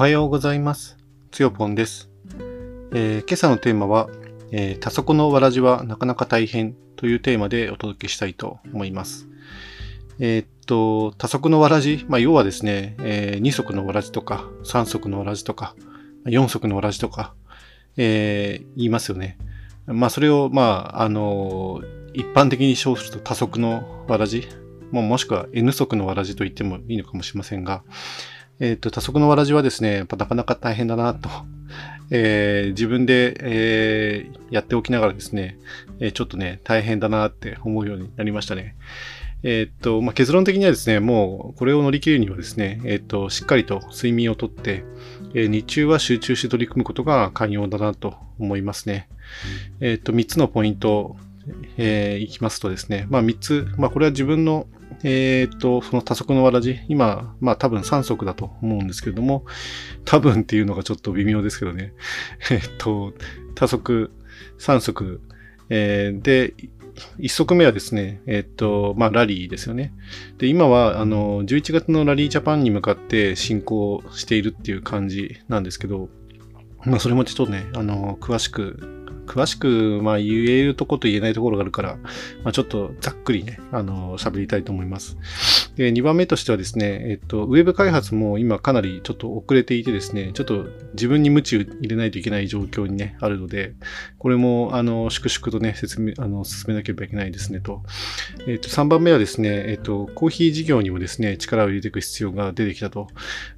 はようございます。つよぽんです。えー今朝のテーマは、えー多足のわらじはなかなか大変というテーマでお届けしたいと思います。えーっと、多足のわらじ、まあ、要はですね、え2足のわらじとか、3足のわらじとか、4足のわらじとか、え言いますよね。まあ、それを、まあ、あの一般的に称すると多足のわらじ、ももしくは N 足のわらじと言ってもいいのかもしれませんが、えっ、と、多足のわらじはですね、やっぱなかなか大変だなと、えー自分で、えーやっておきながらですね、えーちょっとね、大変だなって思うようになりましたね。えっ、と、まあ、結論的にはですね、もうこれを乗り切るにはですね、えっ、と、しっかりと睡眠をとって、えー日中は集中して取り組むことが寛容だなと思いますね。えっ、と、3つのポイント、えーいきますとですね、まあ3つ、まあこれは自分の、えっ、と、その多足のわらじ、今、まあ多分3足だと思うんですけれども、多分っていうのがちょっと微妙ですけどね。えっと、多足、3足、えーで、1足目はですね、えっと、まあラリーですよね。で、今は、あの、11月のラリージャパンに向かって進行しているっていう感じなんですけど、まあそれもちょっとね、あの、詳しく、詳しく、まあ言えるとこと言えないところがあるから、まあちょっとざっくりね、あの、喋りたいと思います。で、2番目としてはですね、えっと、ウェブ開発も今かなりちょっと遅れていてですね、ちょっと自分に鞭を入れないといけない状況にね、あるので、これも、あの、粛々とね、説明、あの、進めなければいけないですねと。えっと、3番目はですね、えっと、コーヒー事業にもですね、力を入れていく必要が出てきたと。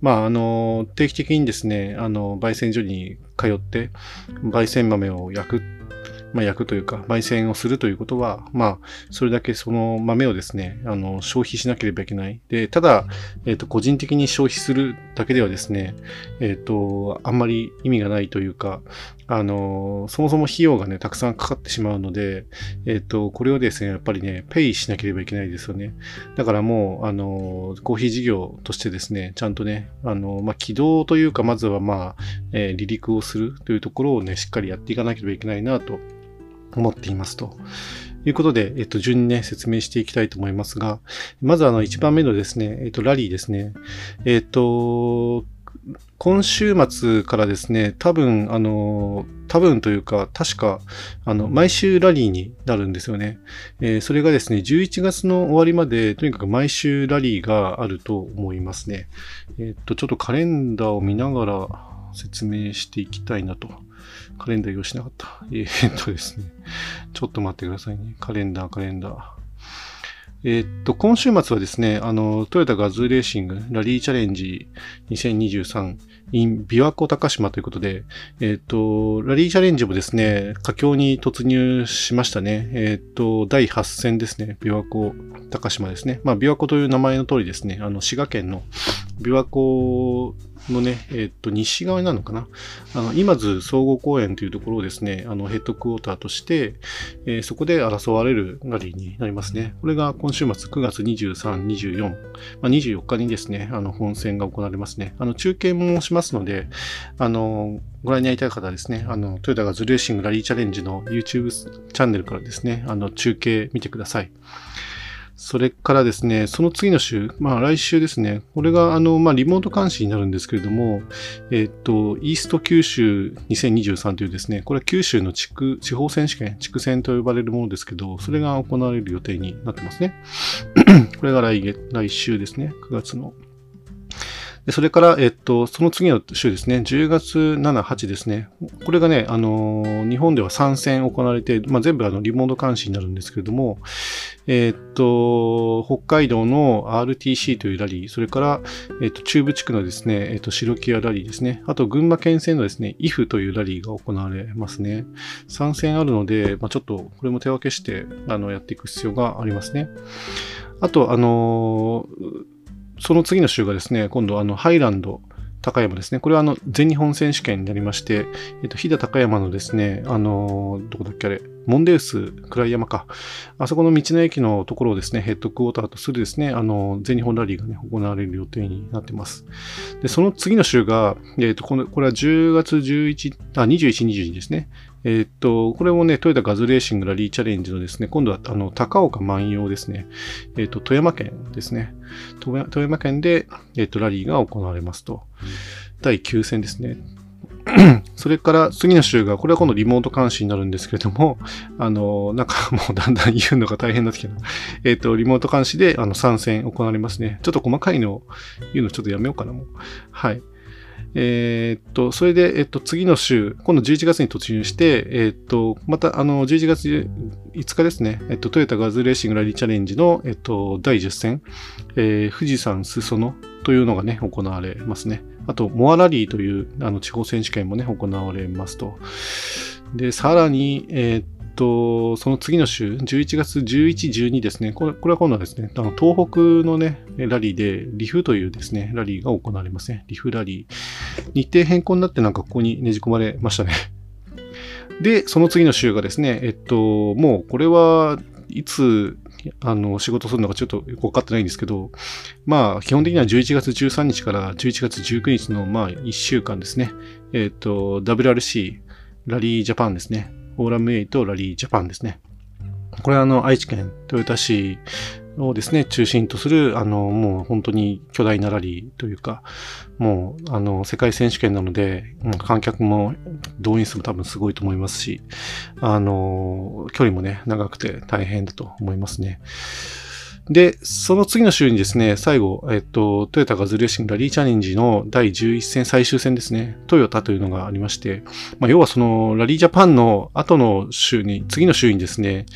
まあ、あの、定期的にですね、あの、焙煎所に通って、焙煎豆を焼く、まあ、焼くというか、焙煎をするということは、まあ、それだけその豆をですね、あの、消費しなければいけない。で、ただ、えっ、と、個人的に消費するだけではですね、えっ、と、あんまり意味がないというか、あの、そもそも費用がね、たくさんかかってしまうので、えっ、と、これをですね、やっぱりね、ペイしなければいけないですよね。だからもう、あの、コーヒー事業としてですね、ちゃんとね、あの、まあ、起動というか、まずはまあ、えー離陸をするというところをね、しっかりやっていかなければいけないなと思っていますと。いうことで、えっと、順にね、説明していきたいと思いますが、まずあの、1番目のですね、えっと、ラリーですね。えっと、今週末からですね、多分、あの、多分というか、確か、あの、毎週ラリーになるんですよね。えーそれがですね、11月の終わりまで、とにかく毎週ラリーがあると思いますね。えっと、ちょっとカレンダーを見ながら説明していきたいなと。カレンダー用意しなかった。えーっとですね。ちょっと待ってくださいね。カレンダー、カレンダー。えーっと、今週末はですね、あの、トヨタガズーレーシングラリーチャレンジ2023 in 琵琶湖高島ということで、えーっと、ラリーチャレンジもですね、佳境に突入しましたね。えーっと、第8戦ですね。琵琶湖高島ですね。まあ、琵琶湖という名前の通りですね、あの、滋賀県の琵琶湖のね、えーっと、西側になるのかな？あの、今津総合公園というところをですね、あの、ヘッドクォーターとして、えーそこで争われるラリーになりますね。これが今週末9月23、24、まあ、24日にですね、あの、本戦が行われますね。あの、中継もしますので、あの、ご覧になりたい方はですね、あの、トヨタがズレーシングラリーチャレンジの YouTube チャンネルからですね、あの、中継見てください。それからですね、その次の週、まあ来週ですね、これがあの、まあリモート監視になるんですけれども、えっと、イースト九州2023というですね、これは九州の地区、地方選手権、地区戦と呼ばれるものですけど、それが行われる予定になってますね。これが来月、来週ですね、9月の。それから、えっと、その次の週ですね、10月7、8ですね。これがね、あのー日本では3戦行われて、まあ、全部あのリモート監視になるんですけれども、えっと、北海道の RTC というラリー、それから、えっと、中部地区のですね、えっと、白木屋ラリーですね。あと、群馬県戦のですね、IF というラリーが行われますね。3戦あるので、まあ、ちょっと、これも手分けして、あの、やっていく必要がありますね。あと、あのーその次の週がですね、今度、あの、ハイランド、高山ですね。これはあの、全日本選手権になりまして、えっと、飛騨高山のですね、あのーどこだっけあれ、モンデウス暗い山か。あそこの道の駅のところをですね、ヘッドクォーターとするですね、あの、全日本ラリーがね、行われる予定になってます。で、その次の週が、えっ、と、この、これは10月11、あ、21、22ですね。えっ、と、これもね、トヨタガズレーシングラリーチャレンジのですね、今度は、あの、高岡万葉ですね。えっ、と、富山県ですね。富山県で、えっ、と、ラリーが行われますと。第9戦ですね。それから次の週が、これは今度リモート監視になるんですけれども、あの、なんかもうだんだん言うのが大変になってきた。えっ、ー、と、リモート監視であの参戦行われますね。ちょっと細かいのを言うのちょっとやめようかな、もう。はい。えー、っと、それで、えっと、次の週、今度11月に突入して、えっと、また、あの、11月5日ですね、えっと、トヨタガズレーシングラリーチャレンジの、えっと、第10戦、えー、富士山裾野というのがね、行われますね。あと、モアラリーという、あの、地方選手権もね、行われますと。で、さらに、えー、っと、その次の週、11月11、12ですね。これこれは今度はですね、あの東北のね、ラリーで、リフというですね、ラリーが行われますね。リフラリー。日程変更になってなんかここにねじ込まれましたね。で、その次の週がですね、えっと、もうこれはいつ、あの、仕事するのかちょっとよくわかってないんですけど、まあ、基本的には11月13日から11月19日の、まあ、1週間ですね。えっと、WRC、ラリージャパンですね。フォーラム8ラリージャパンですね。これはあの、愛知県豊田市をですね、中心とする、あの、もう本当に巨大なラリーというか、もう、あの、世界選手権なので、観客も動員数も多分すごいと思いますし、あの、距離もね、長くて大変だと思いますね。で、その次の週にですね、最後、えっと、トヨタガズレーシングラリーチャレンジの第11戦最終戦ですね、トヨタというのがありまして、まあ、要はそのラリージャパンの後の週に、次の週にですね、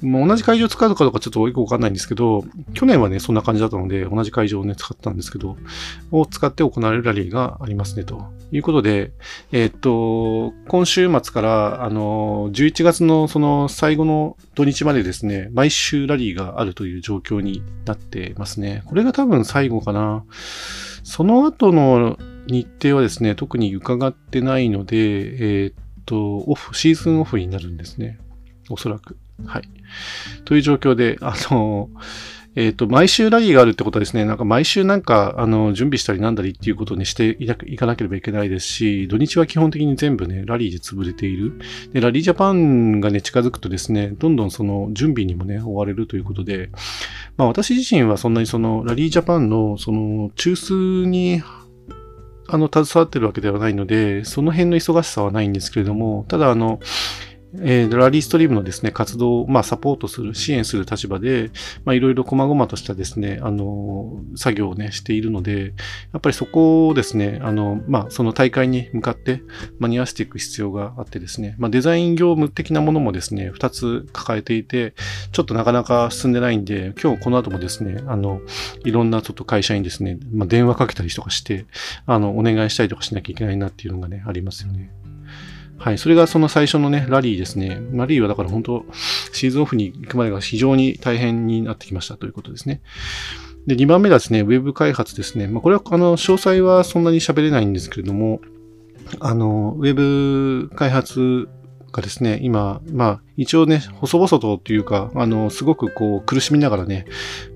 もう同じ会場使うかどうかちょっとよくわかんないんですけど、去年はね、そんな感じだったので、同じ会場をね、使ったんですけど、を使って行われるラリーがありますね、ということで、えー、っと、今週末から、あの、11月のその最後の土日までですね、毎週ラリーがあるという状況になってますね。これが多分最後かな。その後の日程はですね、特に伺ってないので、えー、っと、オフ、シーズンオフになるんですね。おそらく。はい。という状況で、あの、えっ、ー、と、毎週ラリーがあるってことはですね、なんか毎週なんか、あの、準備したりなんだりっていうことにしていかなければいけないですし、土日は基本的に全部ね、ラリーで潰れている。で、ラリージャパンがね、近づくとですね、どんどんその準備にもね、追われるということで、まあ私自身はそんなにその、ラリージャパンの、その、中枢にあの、携わってるわけではないので、その辺の忙しさはないんですけれども、ただ、あの、えー、ラリーストリームのですね、活動を、まあ、サポートする、支援する立場で、まあ、いろいろ細々としたですね、あの、作業をね、しているので、やっぱりそこをですね、あの、まあ、その大会に向かって間に合わせていく必要があってですね、まあ、デザイン業務的なものもですね、二つ抱えていて、ちょっとなかなか進んでないんで、今日この後もですね、あの、いろんなちょっと会社にですね、まあ、電話かけたりとかして、あの、お願いしたりとかしなきゃいけないなっていうのがね、ありますよね。はい。それがその最初のね、ラリーですね。ラリーはだから本当、シーズンオフに行くまでが非常に大変になってきましたということですね。で、2番目がですね、ウェブ開発ですね。まあ、これは、あの、詳細はそんなに喋れないんですけれども、あの、ウェブ開発がですね、今、まあ、一応ね、細々とっていうか、あの、すごくこう、苦しみながらね、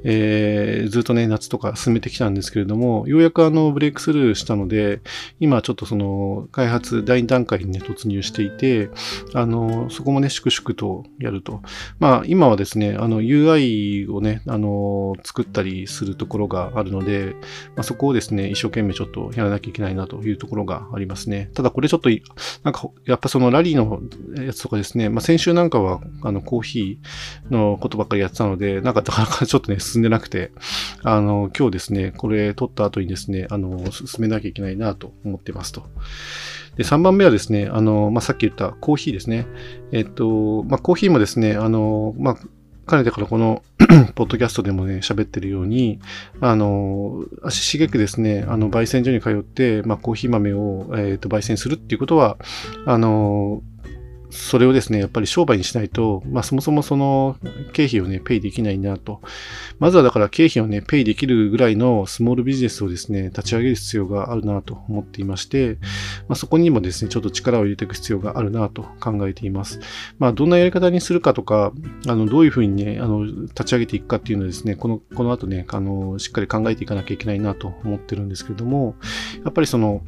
えー、ずっとね、夏とか進めてきたんですけれども、ようやくあの、ブレイクスルーしたので、今ちょっとその、開発第2段階にね、突入していて、あの、そこもね、粛々とやると。まあ、今はですね、あの、UI をね、あの、作ったりするところがあるので、まあ、そこをですね、一生懸命ちょっとやらなきゃいけないなというところがありますね。ただこれちょっと、なんか、やっぱそのラリーのやつとかですね、まあ、先週なんかかは、あの、コーヒーのことばっかりやってたので、なんかなかなかちょっとね、進んでなくて、あの、今日ですね、これ撮った後にですね、あの、進めなきゃいけないなと思ってますと。で、3番目はですね、あの、まあ、さっき言ったコーヒーですね。えっと、まあ、コーヒーもですね、あの、まあ、かねてからこの ポッドキャストでもね、喋ってるように、あの、足しげくですね、あの、焙煎所に通って、まあ、コーヒー豆を、えっ、ー、と、焙煎するっていうことは、あの、それをですね、やっぱり商売にしないと、まあそもそもその経費をね、ペイできないなと。まずはだから経費をね、ペイできるぐらいのスモールビジネスをですね、立ち上げる必要があるなと思っていまして、まあそこにもですね、ちょっと力を入れていく必要があるなと考えています。まあどんなやり方にするかとか、あの、どういうふうにね、あの、立ち上げていくかっていうのはですね、この、この後ね、あの、しっかり考えていかなきゃいけないなと思ってるんですけれども、やっぱりその、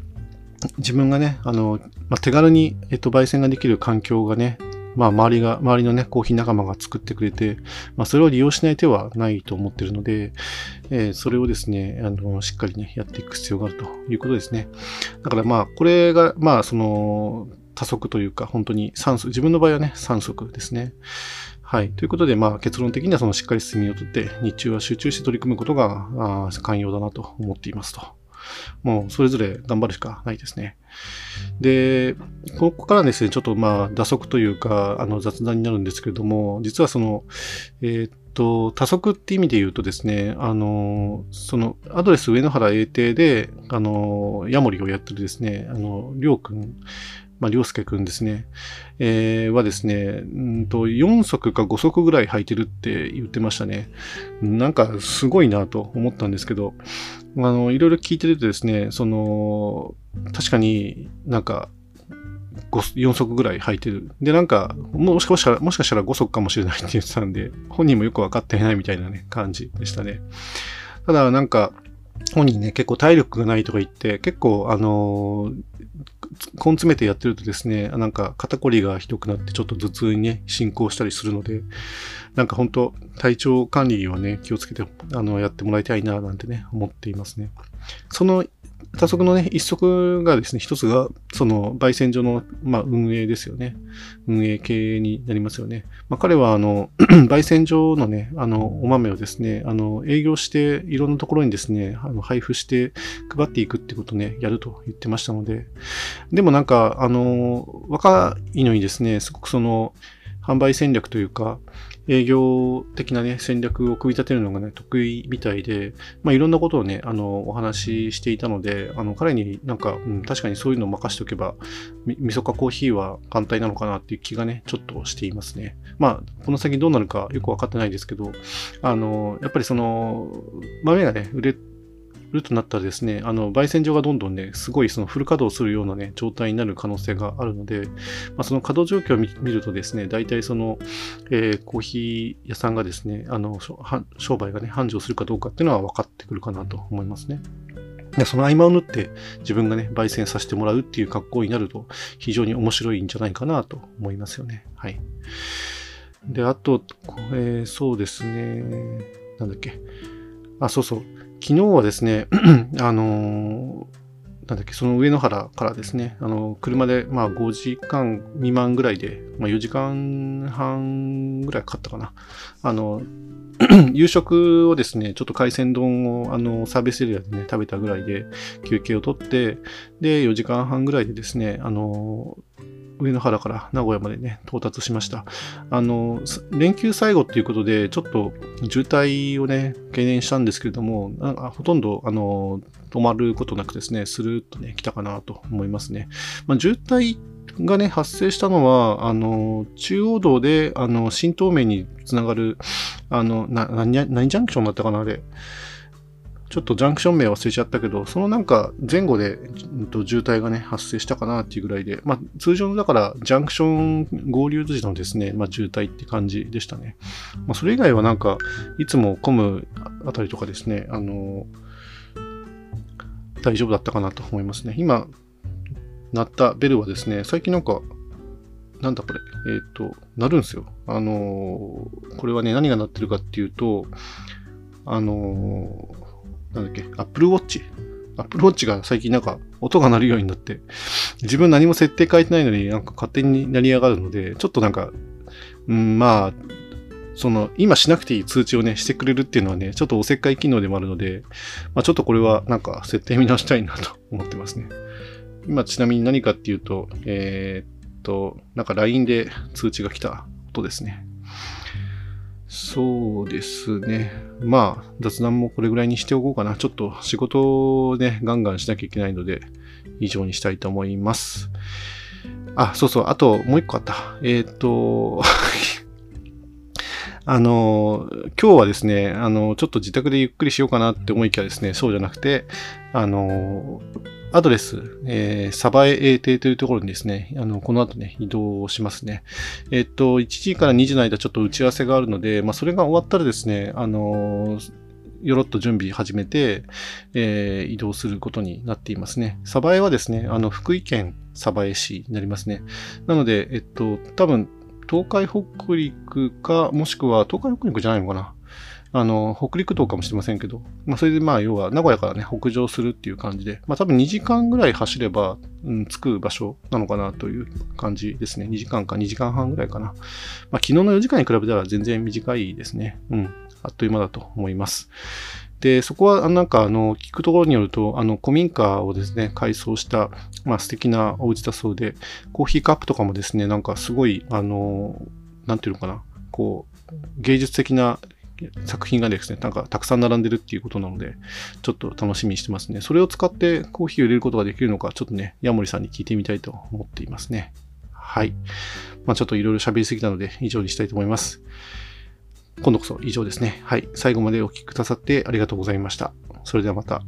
自分がね、あの、まあ、手軽に、えっと、焙煎ができる環境がね、まあ、周りが、周りのね、コーヒー仲間が作ってくれて、まあ、それを利用しない手はないと思ってるので、えー、それをですね、あの、しっかりね、やっていく必要があるということですね。だからまあ、これが、まあ、その、多速というか、本当に酸素、自分の場合はね、3速ですね。はい。ということで、まあ、結論的にはそのしっかり睡眠をとって、日中は集中して取り組むことが、あ寛容だなと思っていますと。もう、それぞれ頑張るしかないですね。で、ここからですね、ちょっとまあ、打足というか、あの、雑談になるんですけれども、実はその、えー、っと、多足って意味で言うとですね、あの、その、アドレス上野原英帝で、あの、ヤモリをやってるですね、あの、りょうくん、まあ、りょうすけくんですね、えー、はですね、うんと、4足か5足ぐらい履いてるって言ってましたね。なんかすごいなと思ったんですけど、あの、いろいろ聞いてるとですね、その、確かになんか、4足ぐらい履いてる。で、なんか、もしかしたら、もしかしたら5足かもしれないって言ってたんで、本人もよく分かっていないみたいなね、感じでしたね。ただ、なんか、本人ね、結構体力がないとか言って、結構、あのー、根詰めてやってるとですね、なんか肩こりがひどくなってちょっと頭痛にね、進行したりするので、なんか本当体調管理はね、気をつけて、あの、やってもらいたいな、なんてね、思っていますね。その多足のね、一足がですね、一つが、その、焙煎所の、まあ、運営ですよね。運営系になりますよね。まあ、彼は、あの、焙煎所のね、あの、お豆をですね、あの、営業して、いろんなところにですね、あの、配布して配っていくってことね、やると言ってましたので、でもなんか、あの、若いのにですね、すごくその、販売戦略というか、営業的なね、戦略を組み立てるのがね、得意みたいで、まあ、いろんなことをね、あの、お話ししていたので、あの、彼になんか、うん、確かにそういうのを任しておけば、み、みそかコーヒーは簡単なのかなっていう気がね、ちょっとしていますね。まあ、この先どうなるかよくわかってないですけど、あの、やっぱりその、豆がね、売れるとなったらですね、あの、焙煎所がどんどんね、すごいそのフル稼働するようなね、状態になる可能性があるので、まあ、その稼働状況を見るとですね、大体その、えー、コーヒー屋さんがですね、あの、商売がね、繁盛するかどうかっていうのは分かってくるかなと思いますね。でその合間を縫って自分がね、焙煎させてもらうっていう格好になると非常に面白いんじゃないかなと思いますよね。はい。で、あと、えー、そうですね。なんだっけ。あ、そうそう。昨日はですね、あのなんだっけ、その上野原からですね、あの、車で、まあ、5時間未満ぐらいで、まあ、4時間半ぐらいかかったかな。あの、夕食をですね、ちょっと海鮮丼を、あの、サービスエリアでね、食べたぐらいで休憩をとって、で、4時間半ぐらいでですね、あの、上野原から名古屋までね、到達しました。あの、連休最後っていうことで、ちょっと渋滞をね、懸念したんですけれども、なんかほとんど、あの、止まることなくですね、スルーッとね、来たかなと思いますね。まあ、渋滞がね、発生したのは、あの、中央道で、あの、新東名につながる、あの、な、何、何ジャンクションだったかな、あれ。ちょっとジャンクション名忘れちゃったけど、そのなんか前後で、と、渋滞がね、発生したかなっていうぐらいで、まあ通常のだからジャンクション合流時のですね、まあ渋滞って感じでしたね。まあそれ以外はなんか、いつも混むあたりとかですね、あの、大丈夫だったかなと思いますね。今、鳴ったベルはですね、最近なんか、なんだこれ、えっ、ー、と、鳴るんですよ。あのこれはね、何が鳴ってるかっていうと、あのなんだっけ、Apple Watch。Apple Watch が最近なんか音が鳴るようになって、自分何も設定変えてないのになんか勝手になり上がるので、ちょっとなんか、うん、まあ、その、今しなくていい通知をね、してくれるっていうのはね、ちょっとおせっかい機能でもあるので、まあちょっとこれはなんか設定見直したいなと思ってますね。今ちなみに何かっていうと、えー、っと、なんか LINE で通知が来た音ですね。そうですね。まあ、雑談もこれぐらいにしておこうかな。ちょっと仕事をね、ガンガンしなきゃいけないので、以上にしたいと思います。あ、そうそう。あと、もう一個あった。えっ、ー、と、あの、今日はですね、あの、ちょっと自宅でゆっくりしようかなって思いきやですね、そうじゃなくて、あの、アドレス、えー、サバエ A 邸というところにですね、あの、この後ね、移動しますね。えっと、1時から2時の間ちょっと打ち合わせがあるので、まあ、それが終わったらですね、あのよろっと準備始めて、えー、移動することになっていますね。サバエはですね、あの、福井県サバエ市になりますね。なので、えっと、多分、東海北陸か、もしくは東海北陸じゃないのかな。あの、北陸道かもしれませんけど、まあ、それでまあ、要は、名古屋からね、北上するっていう感じで、まあ、多分2時間ぐらい走れば、うん、着く場所なのかなという感じですね。2時間か2時間半ぐらいかな。まあ、昨日の4時間に比べたら全然短いですね。うん。あっという間だと思います。で、そこはなんかあの、聞くところによると、あの、古民家をですね、改装した、まあ素敵なお家だそうで、コーヒーカップとかもですね、なんかすごい、あの、なんていうのかな、こう、芸術的な作品がですね、なんかたくさん並んでるっていうことなので、ちょっと楽しみにしてますね。それを使ってコーヒーを入れることができるのか、ちょっとね、ヤモリさんに聞いてみたいと思っていますね。はい。まあちょっといろいろ喋りすぎたので、以上にしたいと思います。今度こそ以上ですね。はい。最後までお聴きくださってありがとうございました。それではまた。